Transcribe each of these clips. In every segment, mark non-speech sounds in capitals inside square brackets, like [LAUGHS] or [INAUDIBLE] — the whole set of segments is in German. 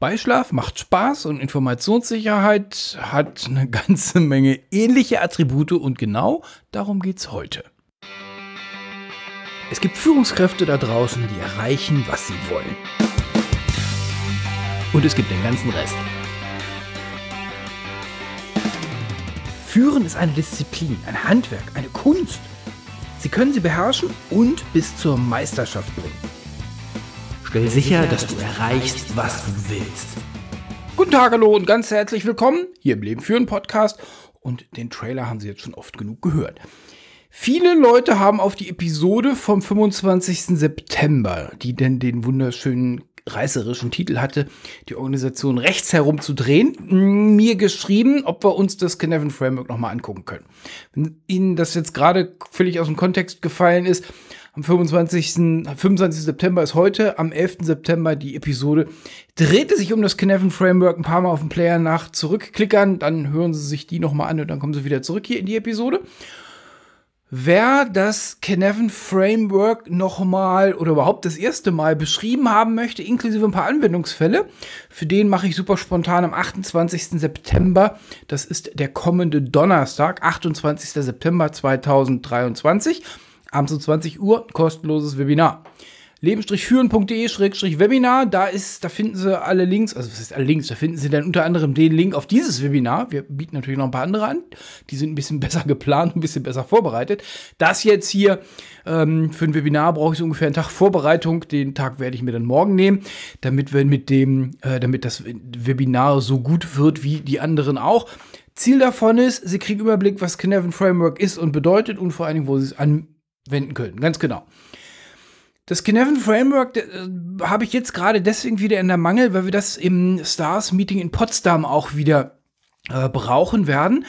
Beischlaf macht Spaß und Informationssicherheit hat eine ganze Menge ähnliche Attribute und genau darum geht es heute. Es gibt Führungskräfte da draußen, die erreichen, was sie wollen. Und es gibt den ganzen Rest. Führen ist eine Disziplin, ein Handwerk, eine Kunst. Sie können sie beherrschen und bis zur Meisterschaft bringen. Stell sicher, dass du erreichst, was du willst. Guten Tag, hallo und ganz herzlich willkommen hier im Leben führen Podcast. Und den Trailer haben Sie jetzt schon oft genug gehört. Viele Leute haben auf die Episode vom 25. September, die denn den wunderschönen reißerischen Titel hatte, die Organisation rechts herum zu drehen, mir geschrieben, ob wir uns das Kinevan Framework nochmal angucken können. Wenn Ihnen das jetzt gerade völlig aus dem Kontext gefallen ist, am 25. 25. September ist heute, am 11. September die Episode, drehte sich um das Kinevan Framework ein paar Mal auf dem Player nach zurückklickern, dann hören Sie sich die nochmal an und dann kommen Sie wieder zurück hier in die Episode. Wer das Kinevan Framework nochmal oder überhaupt das erste Mal beschrieben haben möchte, inklusive ein paar Anwendungsfälle, für den mache ich super spontan am 28. September. Das ist der kommende Donnerstag, 28. September 2023, abends um 20 Uhr, kostenloses Webinar leben-führen.de-webinar. Da ist, da finden Sie alle Links, also was ist alle Links? Da finden Sie dann unter anderem den Link auf dieses Webinar. Wir bieten natürlich noch ein paar andere an. Die sind ein bisschen [LAUGHS] besser geplant, ein bisschen besser vorbereitet. Das jetzt hier ähm, für ein Webinar brauche ich so ungefähr einen Tag Vorbereitung. Den Tag werde ich mir dann morgen nehmen, damit wir mit dem, äh, damit das Webinar so gut wird wie die anderen auch. Ziel davon ist, Sie kriegen Überblick, was Kinevan Framework ist und bedeutet und vor allen Dingen, wo Sie es anwenden können. Ganz genau. Das Kinevan Framework äh, habe ich jetzt gerade deswegen wieder in der Mangel, weil wir das im Stars Meeting in Potsdam auch wieder äh, brauchen werden.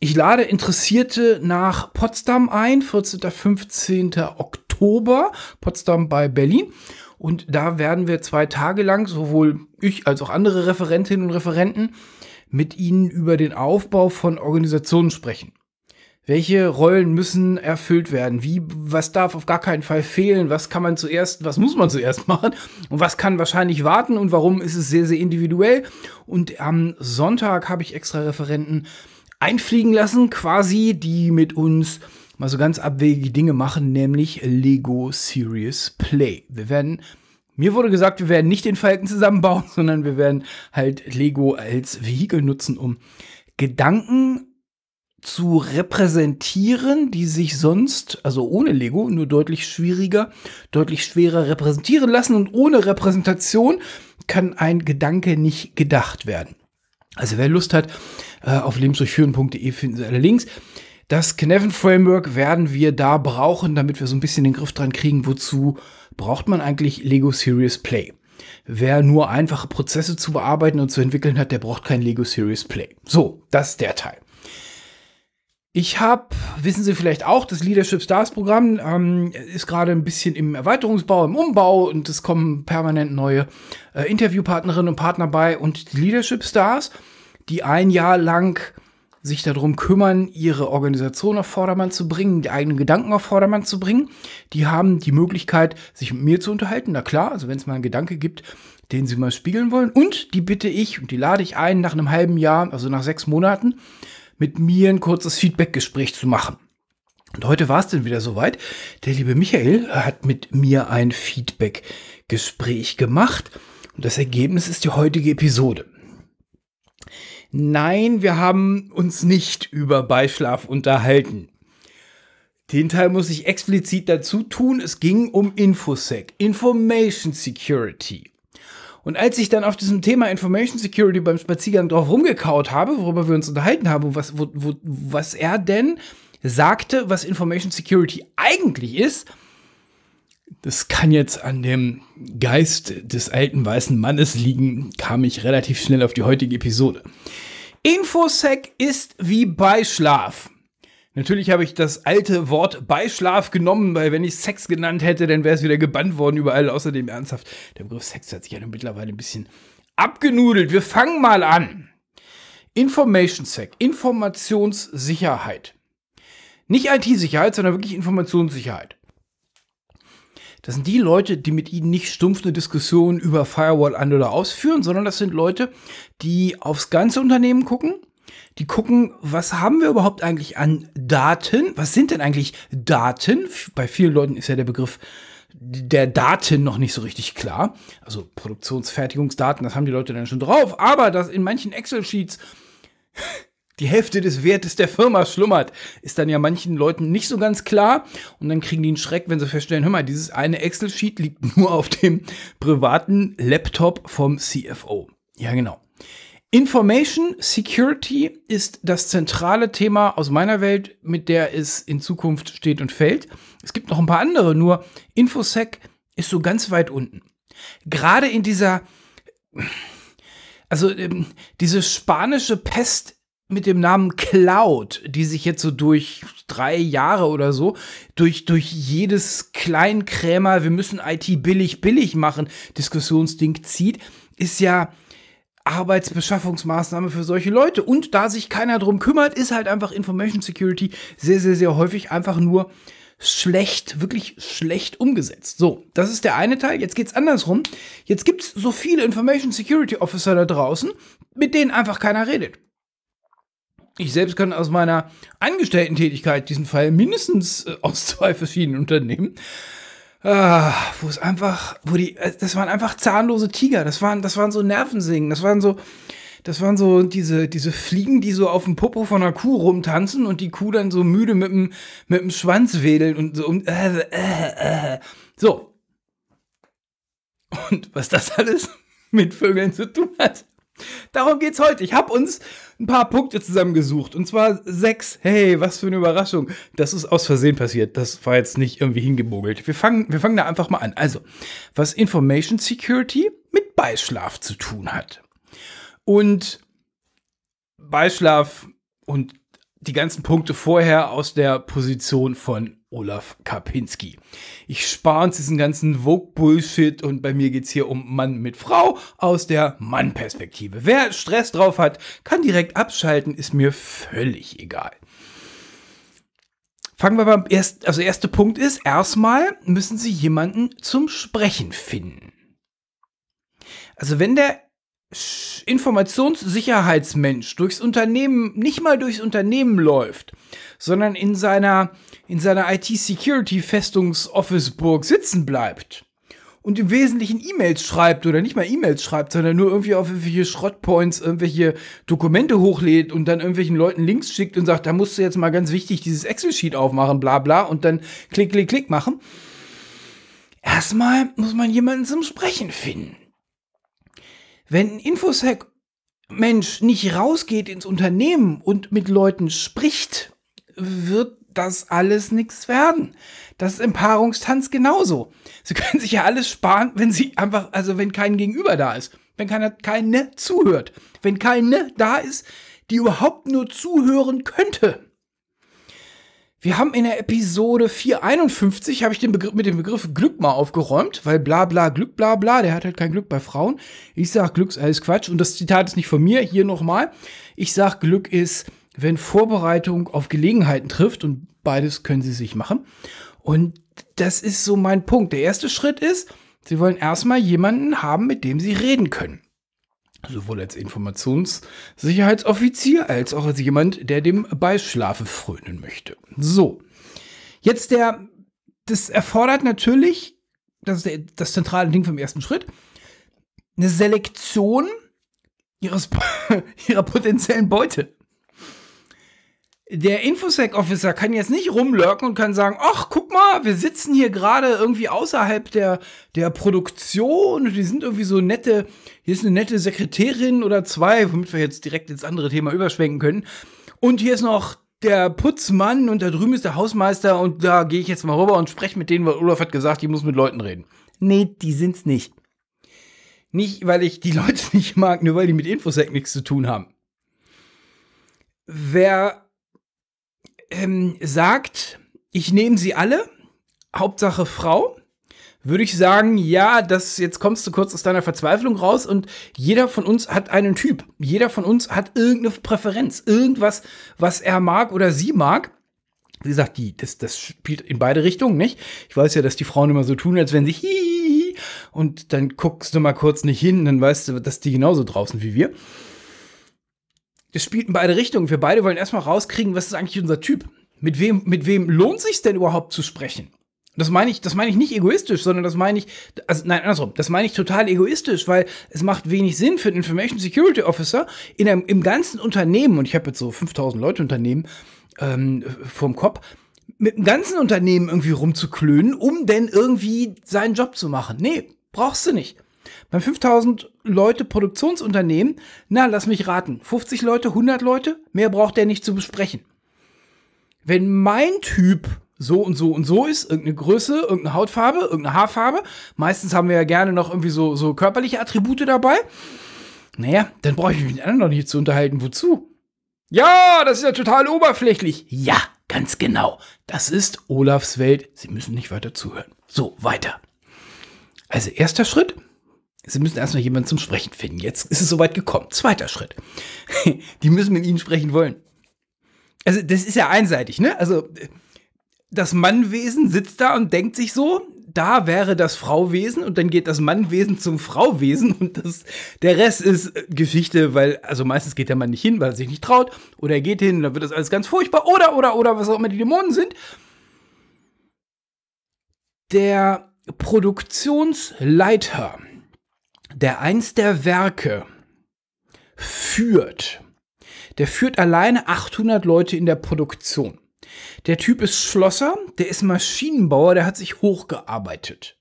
Ich lade Interessierte nach Potsdam ein, 14. 15. Oktober, Potsdam bei Berlin. Und da werden wir zwei Tage lang, sowohl ich als auch andere Referentinnen und Referenten, mit Ihnen über den Aufbau von Organisationen sprechen. Welche Rollen müssen erfüllt werden? Wie, was darf auf gar keinen Fall fehlen? Was kann man zuerst, was muss man zuerst [LAUGHS] machen? Und was kann wahrscheinlich warten? Und warum ist es sehr, sehr individuell? Und am Sonntag habe ich extra Referenten einfliegen lassen, quasi, die mit uns mal so ganz abwegige Dinge machen, nämlich Lego Serious Play. Wir werden mir wurde gesagt, wir werden nicht den Falken zusammenbauen, [LAUGHS] sondern wir werden halt Lego als Vehikel nutzen, um Gedanken zu repräsentieren, die sich sonst, also ohne Lego, nur deutlich schwieriger, deutlich schwerer repräsentieren lassen. Und ohne Repräsentation kann ein Gedanke nicht gedacht werden. Also wer Lust hat, äh, auf lebensdurchführen.de finden Sie alle Links. Das Kneven Framework werden wir da brauchen, damit wir so ein bisschen den Griff dran kriegen, wozu braucht man eigentlich Lego Serious Play. Wer nur einfache Prozesse zu bearbeiten und zu entwickeln hat, der braucht kein Lego Serious Play. So, das ist der Teil. Ich habe, wissen Sie vielleicht auch, das Leadership Stars Programm ähm, ist gerade ein bisschen im Erweiterungsbau, im Umbau und es kommen permanent neue äh, Interviewpartnerinnen und Partner bei. Und die Leadership Stars, die ein Jahr lang sich darum kümmern, ihre Organisation auf Vordermann zu bringen, die eigenen Gedanken auf Vordermann zu bringen, die haben die Möglichkeit, sich mit mir zu unterhalten. Na klar, also wenn es mal einen Gedanke gibt, den sie mal spiegeln wollen. Und die bitte ich und die lade ich ein nach einem halben Jahr, also nach sechs Monaten, mit mir ein kurzes Feedbackgespräch zu machen. Und heute war es dann wieder soweit. Der liebe Michael hat mit mir ein Feedback-Gespräch gemacht. Und das Ergebnis ist die heutige Episode. Nein, wir haben uns nicht über Beischlaf unterhalten. Den Teil muss ich explizit dazu tun. Es ging um Infosec, Information Security. Und als ich dann auf diesem Thema Information Security beim Spaziergang drauf rumgekaut habe, worüber wir uns unterhalten haben, was, wo, wo, was er denn sagte, was Information Security eigentlich ist, das kann jetzt an dem Geist des alten weißen Mannes liegen, kam ich relativ schnell auf die heutige Episode. Infosec ist wie Beischlaf. Natürlich habe ich das alte Wort Beischlaf genommen, weil wenn ich Sex genannt hätte, dann wäre es wieder gebannt worden überall. Außerdem ernsthaft, der Begriff Sex hat sich ja mittlerweile ein bisschen abgenudelt. Wir fangen mal an. Information Sec, Informationssicherheit. Nicht IT-Sicherheit, sondern wirklich Informationssicherheit. Das sind die Leute, die mit ihnen nicht stumpf eine Diskussion über Firewall an oder ausführen, sondern das sind Leute, die aufs ganze Unternehmen gucken, die gucken, was haben wir überhaupt eigentlich an Daten? Was sind denn eigentlich Daten? Bei vielen Leuten ist ja der Begriff der Daten noch nicht so richtig klar. Also Produktionsfertigungsdaten, das haben die Leute dann schon drauf. Aber dass in manchen Excel-Sheets [LAUGHS] die Hälfte des Wertes der Firma schlummert, ist dann ja manchen Leuten nicht so ganz klar. Und dann kriegen die einen Schreck, wenn sie feststellen, hör mal, dieses eine Excel-Sheet liegt [LAUGHS] nur auf dem privaten Laptop vom CFO. Ja, genau. Information Security ist das zentrale Thema aus meiner Welt, mit der es in Zukunft steht und fällt. Es gibt noch ein paar andere, nur Infosec ist so ganz weit unten. Gerade in dieser, also ähm, diese spanische Pest mit dem Namen Cloud, die sich jetzt so durch drei Jahre oder so durch, durch jedes Kleinkrämer, wir müssen IT billig, billig machen, Diskussionsding zieht, ist ja Arbeitsbeschaffungsmaßnahme für solche Leute. Und da sich keiner drum kümmert, ist halt einfach Information Security sehr, sehr, sehr häufig einfach nur schlecht, wirklich schlecht umgesetzt. So, das ist der eine Teil. Jetzt geht's andersrum. Jetzt gibt's so viele Information Security Officer da draußen, mit denen einfach keiner redet. Ich selbst kann aus meiner Angestellten-Tätigkeit diesen Fall mindestens äh, aus zwei verschiedenen Unternehmen Ah, wo es einfach, wo die, äh, das waren einfach zahnlose Tiger. Das waren, das waren so Nervensingen. Das waren so, das waren so diese, diese Fliegen, die so auf dem Popo von einer Kuh rumtanzen und die Kuh dann so müde mit dem, mit dem Schwanz wedeln und so. Äh, äh, äh. So. Und was das alles [LAUGHS] mit Vögeln zu tun hat. Darum geht's heute. Ich habe uns ein paar Punkte zusammengesucht. Und zwar sechs. Hey, was für eine Überraschung. Das ist aus Versehen passiert. Das war jetzt nicht irgendwie hingemogelt. Wir fangen, wir fangen da einfach mal an. Also, was Information Security mit Beischlaf zu tun hat. Und Beischlaf und die ganzen Punkte vorher aus der Position von Olaf Kapinski. Ich spare uns diesen ganzen Vogue-Bullshit und bei mir geht es hier um Mann mit Frau aus der Mann-Perspektive. Wer Stress drauf hat, kann direkt abschalten, ist mir völlig egal. Fangen wir beim ersten, also erster Punkt ist, erstmal müssen Sie jemanden zum Sprechen finden. Also wenn der Informationssicherheitsmensch durchs Unternehmen, nicht mal durchs Unternehmen läuft, sondern in seiner, in seiner IT-Security-Festungs-Office-Burg sitzen bleibt und im Wesentlichen E-Mails schreibt oder nicht mal E-Mails schreibt, sondern nur irgendwie auf irgendwelche Schrottpoints irgendwelche Dokumente hochlädt und dann irgendwelchen Leuten Links schickt und sagt, da musst du jetzt mal ganz wichtig dieses Excel-Sheet aufmachen, bla bla, und dann klick, klick, klick machen. Erstmal muss man jemanden zum Sprechen finden. Wenn ein Infosec-Mensch nicht rausgeht ins Unternehmen und mit Leuten spricht, wird das alles nichts werden. Das ist im Paarungstanz genauso. Sie [LAUGHS] können sich ja alles sparen, wenn sie einfach, also wenn kein Gegenüber da ist. Wenn keiner, keine zuhört. Wenn keine da ist, die überhaupt nur zuhören könnte. Wir haben in der Episode 451, habe ich den Begriff, mit dem Begriff Glück mal aufgeräumt, weil bla bla Glück bla bla, der hat halt kein Glück bei Frauen. Ich sag Glück ist alles Quatsch und das Zitat ist nicht von mir, hier nochmal. Ich sag Glück ist, wenn Vorbereitung auf Gelegenheiten trifft und beides können sie sich machen. Und das ist so mein Punkt. Der erste Schritt ist, sie wollen erstmal jemanden haben, mit dem sie reden können sowohl als Informationssicherheitsoffizier als auch als jemand, der dem Beischlafe frönen möchte. So, jetzt der, das erfordert natürlich, das ist der, das zentrale Ding vom ersten Schritt, eine Selektion ihres, [LAUGHS] ihrer potenziellen Beute der Infosec-Officer kann jetzt nicht rumlurken und kann sagen, ach, guck mal, wir sitzen hier gerade irgendwie außerhalb der, der Produktion und die sind irgendwie so nette, hier ist eine nette Sekretärin oder zwei, womit wir jetzt direkt ins andere Thema überschwenken können. Und hier ist noch der Putzmann und da drüben ist der Hausmeister und da gehe ich jetzt mal rüber und spreche mit denen, weil Olaf hat gesagt, ich muss mit Leuten reden. Nee, die sind's nicht. Nicht, weil ich die [LAUGHS] Leute nicht mag, nur weil die mit Infosec nichts zu tun haben. Wer ähm, sagt, ich nehme sie alle, Hauptsache Frau, würde ich sagen, ja, das jetzt kommst du kurz aus deiner Verzweiflung raus und jeder von uns hat einen Typ. Jeder von uns hat irgendeine Präferenz, irgendwas, was er mag oder sie mag. Wie gesagt, die, das, das spielt in beide Richtungen, nicht? Ich weiß ja, dass die Frauen immer so tun, als wenn sie hihihi und dann guckst du mal kurz nicht hin, dann weißt du, dass die genauso draußen wie wir. Das spielt in beide Richtungen. Wir beide wollen erstmal rauskriegen, was ist eigentlich unser Typ? Mit wem, mit wem lohnt sich denn überhaupt zu sprechen? Das meine ich, das meine ich nicht egoistisch, sondern das meine ich, also nein, andersrum, das meine ich total egoistisch, weil es macht wenig Sinn für einen Information Security Officer in einem, im ganzen Unternehmen, und ich habe jetzt so 5000 Leute Unternehmen ähm, vom Kopf, mit dem ganzen Unternehmen irgendwie rumzuklönen, um denn irgendwie seinen Job zu machen. Nee, brauchst du nicht. Beim 5000 Leute Produktionsunternehmen, na, lass mich raten, 50 Leute, 100 Leute, mehr braucht der nicht zu besprechen. Wenn mein Typ so und so und so ist, irgendeine Größe, irgendeine Hautfarbe, irgendeine Haarfarbe. Meistens haben wir ja gerne noch irgendwie so, so körperliche Attribute dabei. Naja, dann brauche ich mich mit anderen noch nicht zu unterhalten. Wozu? Ja, das ist ja total oberflächlich. Ja, ganz genau. Das ist Olafs Welt. Sie müssen nicht weiter zuhören. So, weiter. Also, erster Schritt. Sie müssen erstmal jemanden zum Sprechen finden. Jetzt ist es soweit gekommen. Zweiter Schritt. [LAUGHS] Die müssen mit Ihnen sprechen wollen. Also, das ist ja einseitig, ne? Also, das Mannwesen sitzt da und denkt sich so, da wäre das Frauwesen und dann geht das Mannwesen zum Frauwesen und das, der Rest ist Geschichte, weil, also meistens geht der Mann nicht hin, weil er sich nicht traut oder er geht hin und dann wird das alles ganz furchtbar oder, oder, oder, was auch immer die Dämonen sind. Der Produktionsleiter, der eins der Werke führt, der führt alleine 800 Leute in der Produktion. Der Typ ist Schlosser, der ist Maschinenbauer, der hat sich hochgearbeitet.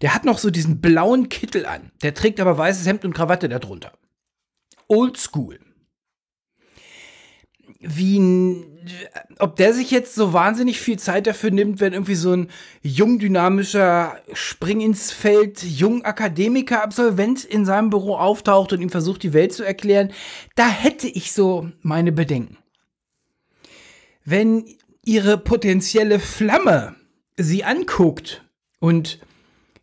Der hat noch so diesen blauen Kittel an. Der trägt aber weißes Hemd und Krawatte darunter. Oldschool. Wie, ob der sich jetzt so wahnsinnig viel Zeit dafür nimmt, wenn irgendwie so ein jung dynamischer Spring ins Feld, jung Akademiker Absolvent in seinem Büro auftaucht und ihm versucht, die Welt zu erklären, da hätte ich so meine Bedenken. Wenn ihre potenzielle Flamme sie anguckt und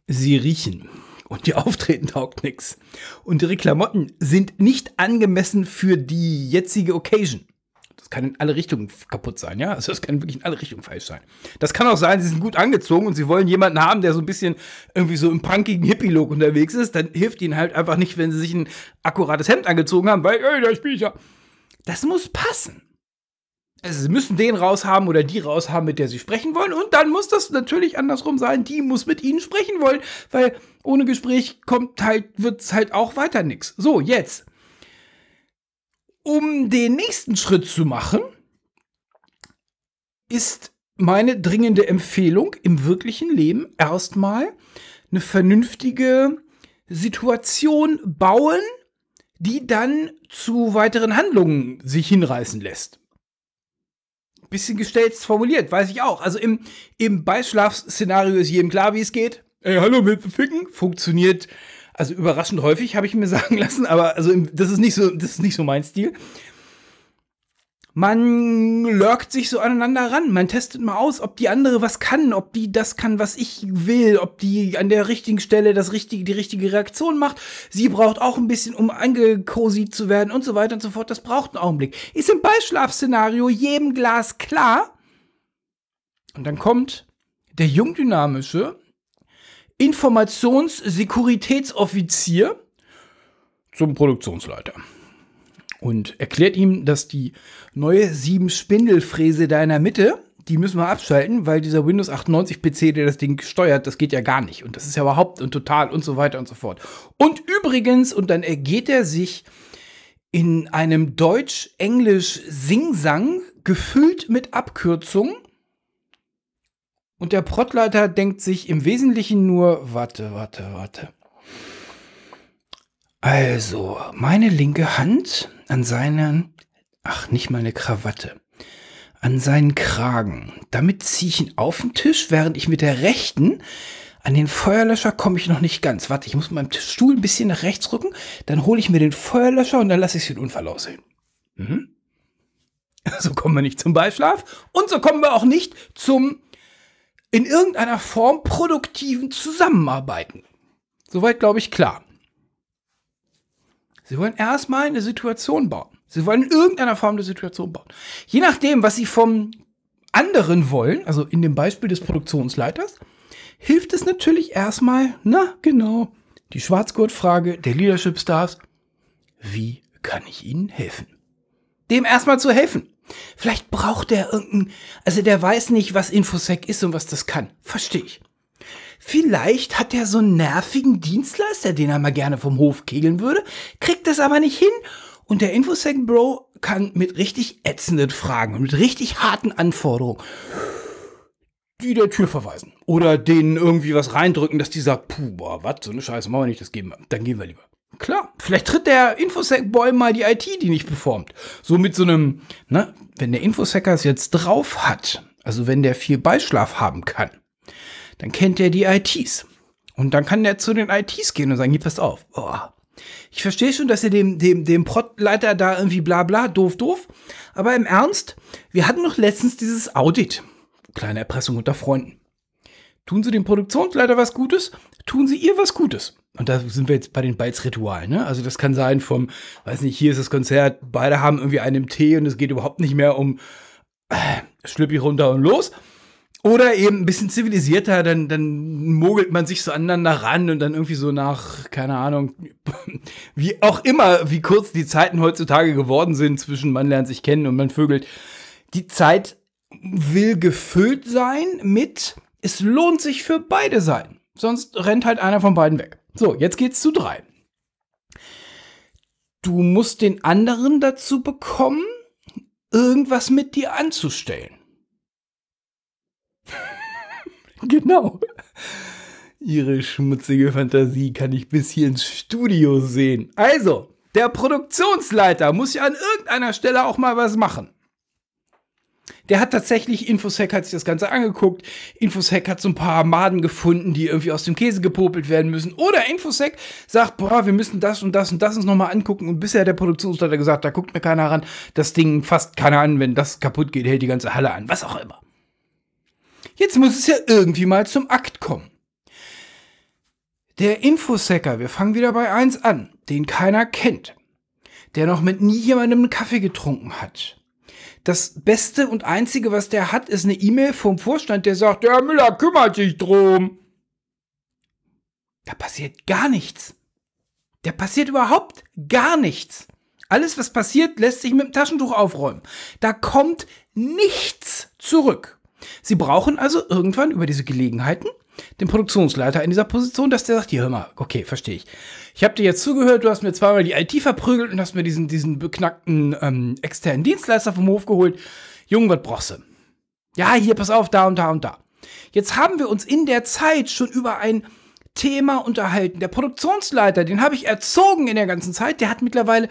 sie riechen und ihr Auftreten taugt nichts und ihre Klamotten sind nicht angemessen für die jetzige Occasion. Kann in alle Richtungen kaputt sein, ja? Also das kann wirklich in alle Richtungen falsch sein. Das kann auch sein, sie sind gut angezogen und sie wollen jemanden haben, der so ein bisschen irgendwie so im punkigen Hippie-Look unterwegs ist. Dann hilft ihnen halt einfach nicht, wenn sie sich ein akkurates Hemd angezogen haben, weil, ey, da spiel ich ja. Das muss passen also sie müssen den raushaben oder die raushaben, mit der sie sprechen wollen. Und dann muss das natürlich andersrum sein. Die muss mit ihnen sprechen wollen, weil ohne Gespräch kommt halt, wird's halt auch weiter nichts. So, jetzt. Um den nächsten Schritt zu machen, ist meine dringende Empfehlung im wirklichen Leben erstmal eine vernünftige Situation bauen, die dann zu weiteren Handlungen sich hinreißen lässt bisschen gestelzt formuliert, weiß ich auch. Also im, im Beischlafszenario ist jedem klar, wie es geht. Ey, hallo, mit ficken? Funktioniert, also überraschend häufig, habe ich mir [LAUGHS] sagen lassen, aber also das ist nicht so, das ist nicht so mein Stil man lurkt sich so aneinander ran. Man testet mal aus, ob die andere was kann, ob die das kann, was ich will, ob die an der richtigen Stelle das richtige, die richtige Reaktion macht. Sie braucht auch ein bisschen, um angekosit zu werden und so weiter und so fort. Das braucht einen Augenblick. Ist im Beischlafszenario jedem Glas klar. Und dann kommt der jungdynamische Informationssekuritätsoffizier zum Produktionsleiter und erklärt ihm, dass die neue 7 Spindelfräse da in der Mitte, die müssen wir abschalten, weil dieser Windows 98 PC, der das Ding steuert, das geht ja gar nicht. Und das ist ja überhaupt und total und so weiter und so fort. Und übrigens, und dann ergeht er sich in einem Deutsch-Englisch-Singsang, gefüllt mit Abkürzungen. Und der Prottleiter denkt sich im Wesentlichen nur, warte, warte, warte. Also, meine linke Hand an seinen, ach, nicht meine Krawatte, an seinen Kragen. Damit ziehe ich ihn auf den Tisch, während ich mit der rechten an den Feuerlöscher komme ich noch nicht ganz. Warte, ich muss mit meinem Stuhl ein bisschen nach rechts rücken, dann hole ich mir den Feuerlöscher und dann lasse ich den Unfall aussehen. Mhm. [LAUGHS] So kommen wir nicht zum Beischlaf und so kommen wir auch nicht zum in irgendeiner Form produktiven Zusammenarbeiten. Soweit glaube ich klar. Sie wollen erstmal eine Situation bauen. Sie wollen in irgendeiner Form eine Situation bauen. Je nachdem, was Sie vom anderen wollen, also in dem Beispiel des Produktionsleiters, hilft es natürlich erstmal, na genau, die Schwarzgurtfrage der Leadership Stars. Wie kann ich Ihnen helfen? Dem erstmal zu helfen. Vielleicht braucht er irgendein, also der weiß nicht, was Infosec ist und was das kann. Verstehe ich. Vielleicht hat er so einen nervigen Dienstleister, den er mal gerne vom Hof kegeln würde, kriegt das aber nicht hin. Und der Infosec Bro kann mit richtig ätzenden Fragen und mit richtig harten Anforderungen die der Tür verweisen. Oder denen irgendwie was reindrücken, dass die sagt, puh, boah, was, so eine Scheiße, machen wir nicht, das geben wir. Dann gehen wir lieber. Klar, vielleicht tritt der Infosec-Boy mal die IT, die nicht performt. So mit so einem, ne, wenn der Infosecker es jetzt drauf hat, also wenn der viel Beischlaf haben kann, dann kennt er die ITs. Und dann kann der zu den ITs gehen und sagen, hier, passt auf. Oh, ich verstehe schon, dass ihr dem, dem, dem Protleiter da irgendwie bla bla, doof, doof. Aber im Ernst, wir hatten noch letztens dieses Audit. Kleine Erpressung unter Freunden. Tun Sie dem Produktionsleiter was Gutes, tun Sie ihr was Gutes. Und da sind wir jetzt bei den Bytes-Ritualen. Ne? Also das kann sein vom, weiß nicht, hier ist das Konzert, beide haben irgendwie einen im Tee und es geht überhaupt nicht mehr um äh, Schlüppi runter und los. Oder eben ein bisschen zivilisierter, dann, dann mogelt man sich so aneinander ran und dann irgendwie so nach, keine Ahnung, [LAUGHS] wie auch immer, wie kurz die Zeiten heutzutage geworden sind zwischen man lernt sich kennen und man vögelt. Die Zeit will gefüllt sein mit, es lohnt sich für beide Seiten. Sonst rennt halt einer von beiden weg. So, jetzt geht's zu drei. Du musst den anderen dazu bekommen, irgendwas mit dir anzustellen. [LAUGHS] genau. Ihre schmutzige Fantasie kann ich bis hier ins Studio sehen. Also, der Produktionsleiter muss ja an irgendeiner Stelle auch mal was machen. Der hat tatsächlich, Infosec hat sich das Ganze angeguckt. Infosec hat so ein paar Maden gefunden, die irgendwie aus dem Käse gepopelt werden müssen. Oder Infosec sagt, boah, wir müssen das und das und das uns nochmal angucken. Und bisher der Produktionsleiter gesagt, da guckt mir keiner ran. Das Ding fasst keiner an. Wenn das kaputt geht, hält die ganze Halle an. Was auch immer. Jetzt muss es ja irgendwie mal zum Akt kommen. Der Infosecker, wir fangen wieder bei eins an, den keiner kennt. Der noch mit nie jemandem einen Kaffee getrunken hat das Beste und Einzige, was der hat, ist eine E-Mail vom Vorstand, der sagt, der Müller kümmert sich drum. Da passiert gar nichts. Da passiert überhaupt gar nichts. Alles, was passiert, lässt sich mit dem Taschentuch aufräumen. Da kommt nichts zurück. Sie brauchen also irgendwann über diese Gelegenheiten den Produktionsleiter in dieser Position, dass der sagt, hier hör mal, okay, verstehe ich. Ich habe dir jetzt zugehört, du hast mir zweimal die IT verprügelt und hast mir diesen, diesen beknackten ähm, externen Dienstleister vom Hof geholt. Junge, was brauchst du? Ja, hier, pass auf, da und da und da. Jetzt haben wir uns in der Zeit schon über ein Thema unterhalten. Der Produktionsleiter, den habe ich erzogen in der ganzen Zeit, der hat mittlerweile,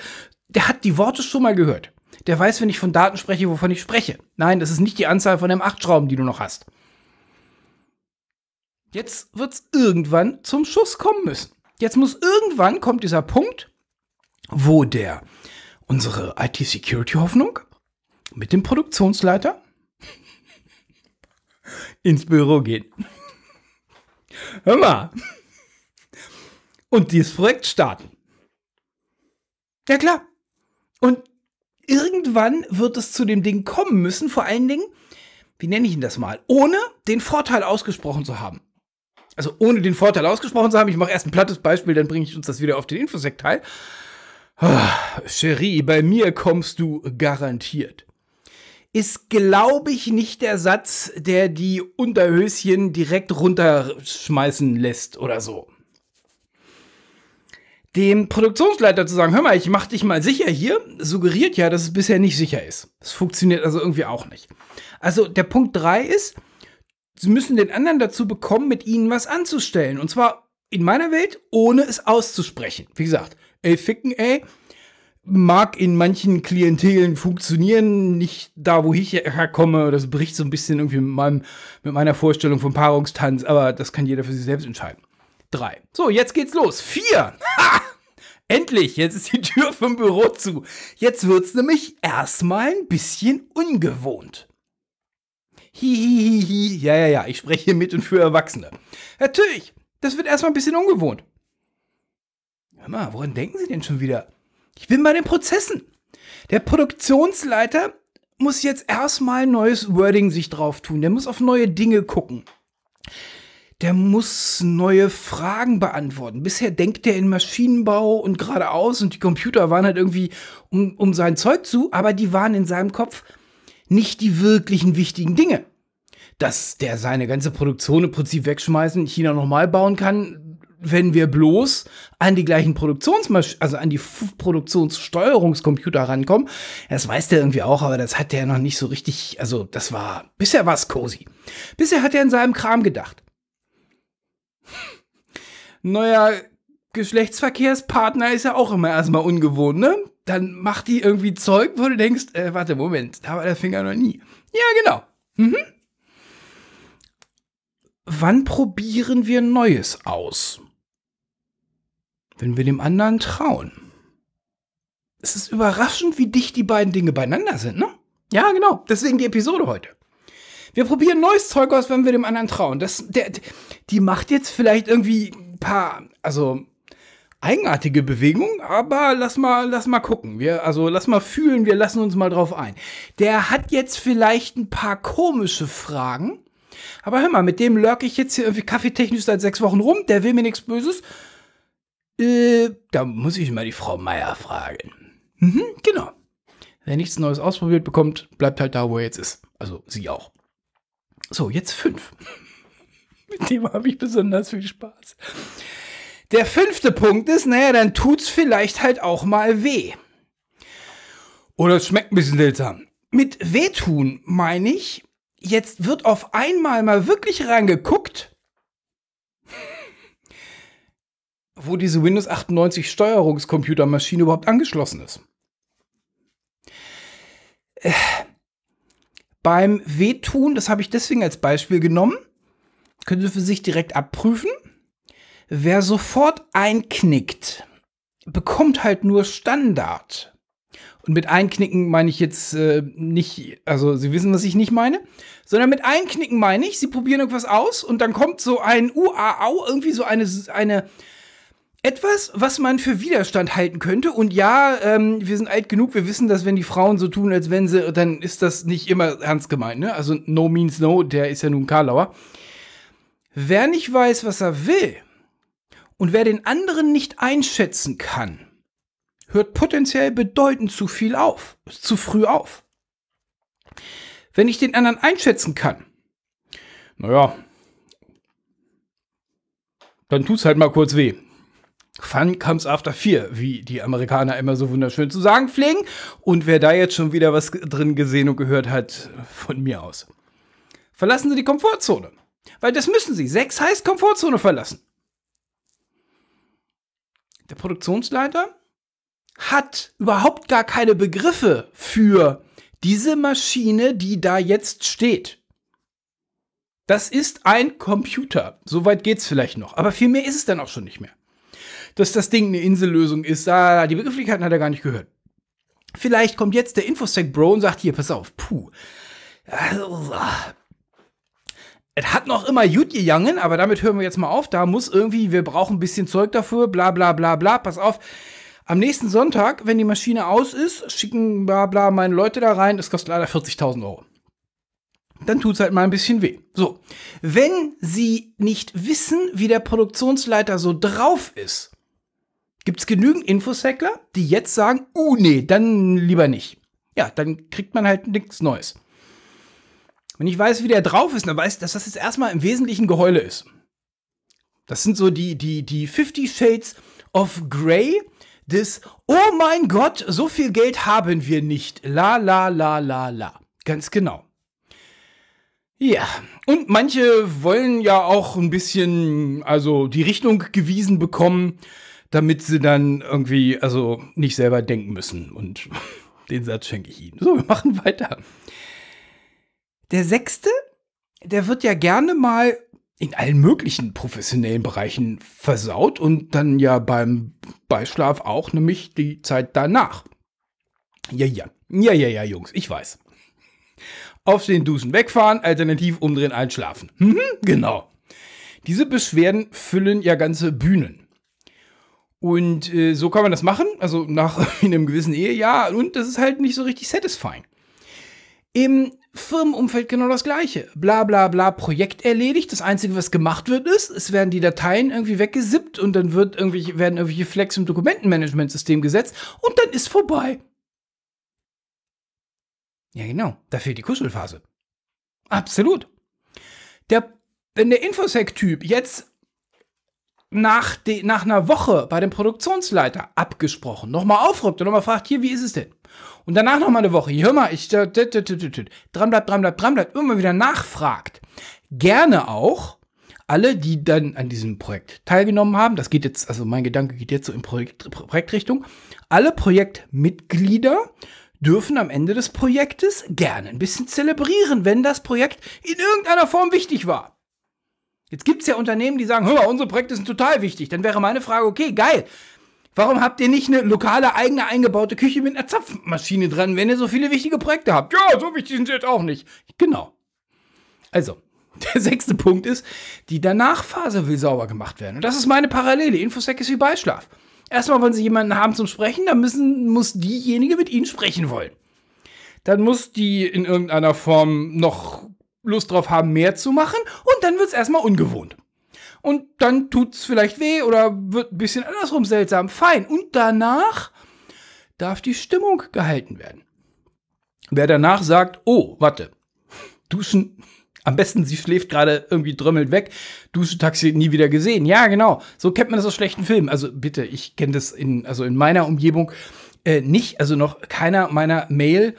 der hat die Worte schon mal gehört. Der weiß, wenn ich von Daten spreche, wovon ich spreche. Nein, das ist nicht die Anzahl von M8-Schrauben, die du noch hast. Jetzt wird es irgendwann zum Schuss kommen müssen. Jetzt muss irgendwann kommt dieser Punkt, wo der unsere IT-Security-Hoffnung mit dem Produktionsleiter ins Büro geht. Hör mal. Und dieses Projekt starten. Ja klar. Und irgendwann wird es zu dem Ding kommen müssen, vor allen Dingen, wie nenne ich ihn das mal, ohne den Vorteil ausgesprochen zu haben also ohne den Vorteil ausgesprochen zu haben, ich mache erst ein plattes Beispiel, dann bringe ich uns das wieder auf den Infosec-Teil. Ah, Cherie, bei mir kommst du garantiert. Ist, glaube ich, nicht der Satz, der die Unterhöschen direkt runterschmeißen lässt oder so. Dem Produktionsleiter zu sagen, hör mal, ich mach dich mal sicher hier, suggeriert ja, dass es bisher nicht sicher ist. Das funktioniert also irgendwie auch nicht. Also der Punkt 3 ist, sie müssen den anderen dazu bekommen, mit ihnen was anzustellen. Und zwar in meiner Welt, ohne es auszusprechen. Wie gesagt, ey, ficken, ey, mag in manchen Klientelen funktionieren, nicht da, wo ich herkomme. Das bricht so ein bisschen irgendwie mit, meinem, mit meiner Vorstellung vom Paarungstanz, aber das kann jeder für sich selbst entscheiden. Drei. So, jetzt geht's los. Vier. Ha! Endlich, jetzt ist die Tür vom Büro zu. Jetzt wird's nämlich erstmal ein bisschen ungewohnt. Hihihihi. Ja, ja, ja, ich spreche hier mit und für Erwachsene. Natürlich, das wird erstmal ein bisschen ungewohnt. Hör mal, woran denken Sie denn schon wieder? Ich bin bei den Prozessen. Der Produktionsleiter muss jetzt erstmal neues Wording sich drauf tun. Der muss auf neue Dinge gucken. Der muss neue Fragen beantworten. Bisher denkt er in Maschinenbau und geradeaus und die Computer waren halt irgendwie um, um sein Zeug zu, aber die waren in seinem Kopf nicht die wirklichen wichtigen Dinge. Dass der seine ganze Produktion im Prinzip wegschmeißen, in China nochmal bauen kann, wenn wir bloß an die gleichen Produktionsmaschinen, also an die Produktionssteuerungscomputer rankommen. Das weiß der irgendwie auch, aber das hat der noch nicht so richtig, also das war, bisher war es cozy. Bisher hat er in seinem Kram gedacht. Neuer Geschlechtsverkehrspartner ist ja auch immer erstmal ungewohnt, ne? Dann macht die irgendwie Zeug, wo du denkst, äh, warte, Moment, da war der Finger noch nie. Ja, genau. Mhm. Wann probieren wir Neues aus? wenn wir dem anderen trauen. Es ist überraschend, wie dicht die beiden Dinge beieinander sind, ne? Ja, genau. Deswegen die Episode heute. Wir probieren neues Zeug aus, wenn wir dem anderen trauen. Das, der, die macht jetzt vielleicht irgendwie ein paar, also eigenartige Bewegungen, aber lass mal, lass mal gucken. Wir, also lass mal fühlen, wir lassen uns mal drauf ein. Der hat jetzt vielleicht ein paar komische Fragen. Aber hör mal, mit dem lurk ich jetzt hier irgendwie kaffeetechnisch seit sechs Wochen rum. Der will mir nichts Böses. Äh, da muss ich mal die Frau Meier fragen. Mhm, genau. Wer nichts Neues ausprobiert bekommt, bleibt halt da, wo er jetzt ist. Also sie auch. So, jetzt fünf. [LAUGHS] Mit dem habe ich besonders viel Spaß. Der fünfte Punkt ist, naja, dann tut's vielleicht halt auch mal weh. Oder es schmeckt ein bisschen seltsam. Mit wehtun meine ich, jetzt wird auf einmal mal wirklich reingeguckt [LAUGHS] wo diese Windows 98 Steuerungscomputermaschine überhaupt angeschlossen ist. Äh, beim Wehtun, das habe ich deswegen als Beispiel genommen, können Sie für sich direkt abprüfen. Wer sofort einknickt, bekommt halt nur Standard. Und mit Einknicken meine ich jetzt äh, nicht, also Sie wissen, was ich nicht meine, sondern mit Einknicken meine ich, Sie probieren irgendwas aus und dann kommt so ein UAAU, irgendwie so eine, eine etwas, was man für Widerstand halten könnte. Und ja, ähm, wir sind alt genug, wir wissen, dass wenn die Frauen so tun, als wenn sie, dann ist das nicht immer ernst gemeint. Ne? Also no means no, der ist ja nun Karlauer. Wer nicht weiß, was er will und wer den anderen nicht einschätzen kann, hört potenziell bedeutend zu viel auf, zu früh auf. Wenn ich den anderen einschätzen kann, naja, dann tut's halt mal kurz weh. Fun comes after fear, wie die Amerikaner immer so wunderschön zu sagen pflegen. Und wer da jetzt schon wieder was drin gesehen und gehört hat, von mir aus. Verlassen Sie die Komfortzone. Weil das müssen Sie. Sex heißt Komfortzone verlassen. Der Produktionsleiter hat überhaupt gar keine Begriffe für diese Maschine, die da jetzt steht. Das ist ein Computer. Soweit geht's vielleicht noch. Aber viel mehr ist es dann auch schon nicht mehr dass das Ding eine Insellösung ist. Ah, die Begrifflichkeiten hat er gar nicht gehört. Vielleicht kommt jetzt der Infosec Bro und sagt hier, pass auf, puh. Es hat noch immer gut gegangen, aber damit hören wir jetzt mal auf. Da muss irgendwie, wir brauchen ein bisschen Zeug dafür, bla bla bla bla. Pass auf. Am nächsten Sonntag, wenn die Maschine aus ist, schicken bla bla meine Leute da rein. Das kostet leider 40.000 Euro. Dann tut es halt mal ein bisschen weh. So, wenn Sie nicht wissen, wie der Produktionsleiter so drauf ist, Gibt es genügend Infosäckler, die jetzt sagen, uh, nee, dann lieber nicht. Ja, dann kriegt man halt nichts Neues. Wenn ich weiß, wie der drauf ist, dann weiß ich, dass das jetzt erstmal im Wesentlichen Geheule ist. Das sind so die, die, die 50 Shades of Grey des, oh mein Gott, so viel Geld haben wir nicht. La, la, la, la, la. Ganz genau. Ja, und manche wollen ja auch ein bisschen, also die Richtung gewiesen bekommen damit sie dann irgendwie, also nicht selber denken müssen. Und [LAUGHS] den Satz schenke ich Ihnen. So, wir machen weiter. Der sechste, der wird ja gerne mal in allen möglichen professionellen Bereichen versaut und dann ja beim Beischlaf auch, nämlich die Zeit danach. Ja, ja, ja, ja, ja, Jungs, ich weiß. Aufstehen, duschen, wegfahren, alternativ umdrehen, einschlafen. Mhm, genau. Diese Beschwerden füllen ja ganze Bühnen. Und äh, so kann man das machen, also nach [LAUGHS] einem gewissen Ehejahr. Und das ist halt nicht so richtig satisfying. Im Firmenumfeld genau das gleiche. Bla bla bla, Projekt erledigt. Das Einzige, was gemacht wird, ist, es werden die Dateien irgendwie weggesippt und dann wird irgendwelche, werden irgendwelche Flex im Dokumentenmanagementsystem gesetzt und dann ist vorbei. Ja, genau. Da fehlt die Kuschelphase. Absolut. Der, wenn der Infosec-Typ jetzt nach, de, nach einer Woche bei dem Produktionsleiter abgesprochen nochmal aufrückt und nochmal fragt, hier, wie ist es denn? Und danach nochmal eine Woche, hör mal, ich dran bleibt, dran bleibt, dran bleibt, immer wieder nachfragt. Gerne auch alle, die dann an diesem Projekt teilgenommen haben, das geht jetzt, also mein Gedanke geht jetzt so in Projekt, Projektrichtung, alle Projektmitglieder dürfen am Ende des Projektes gerne ein bisschen zelebrieren, wenn das Projekt in irgendeiner Form wichtig war. Jetzt gibt es ja Unternehmen, die sagen, hör mal, unsere Projekte sind total wichtig. Dann wäre meine Frage, okay, geil. Warum habt ihr nicht eine lokale, eigene eingebaute Küche mit einer Zapfmaschine dran, wenn ihr so viele wichtige Projekte habt? Ja, so wichtig sind sie jetzt auch nicht. Genau. Also, [LAUGHS] der sechste Punkt ist, die Danachphase will sauber gemacht werden. Und das ist meine Parallele. Infosec ist wie Beischlaf. Erstmal wollen sie jemanden haben zum Sprechen, dann müssen, muss diejenige mit ihnen sprechen wollen. Dann muss die in irgendeiner Form noch Lust drauf haben, mehr zu machen und dann wird es erstmal ungewohnt. Und dann tut es vielleicht weh oder wird ein bisschen andersrum seltsam. Fein. Und danach darf die Stimmung gehalten werden. Wer danach sagt, oh, warte, duschen, am besten sie schläft gerade irgendwie drömmelt weg, Duschentaxi nie wieder gesehen. Ja, genau. So kennt man das aus schlechten Filmen. Also bitte, ich kenne das in, also in meiner Umgebung äh, nicht, also noch keiner meiner Mail-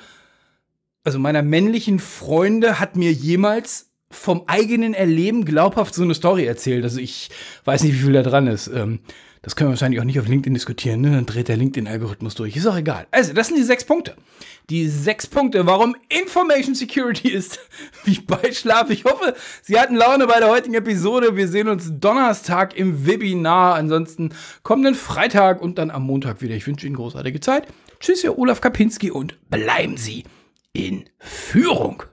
also meiner männlichen Freunde hat mir jemals vom eigenen Erleben glaubhaft so eine Story erzählt. Also ich weiß nicht, wie viel da dran ist. Ähm, das können wir wahrscheinlich auch nicht auf LinkedIn diskutieren. Ne? Dann dreht der LinkedIn-Algorithmus durch. Ist auch egal. Also, das sind die sechs Punkte. Die sechs Punkte, warum Information Security [LAUGHS] ist wie bei Schlaf. Ich hoffe, Sie hatten Laune bei der heutigen Episode. Wir sehen uns Donnerstag im Webinar. Ansonsten kommenden Freitag und dann am Montag wieder. Ich wünsche Ihnen großartige Zeit. Tschüss, Ihr Olaf Kapinski und bleiben Sie in Führung.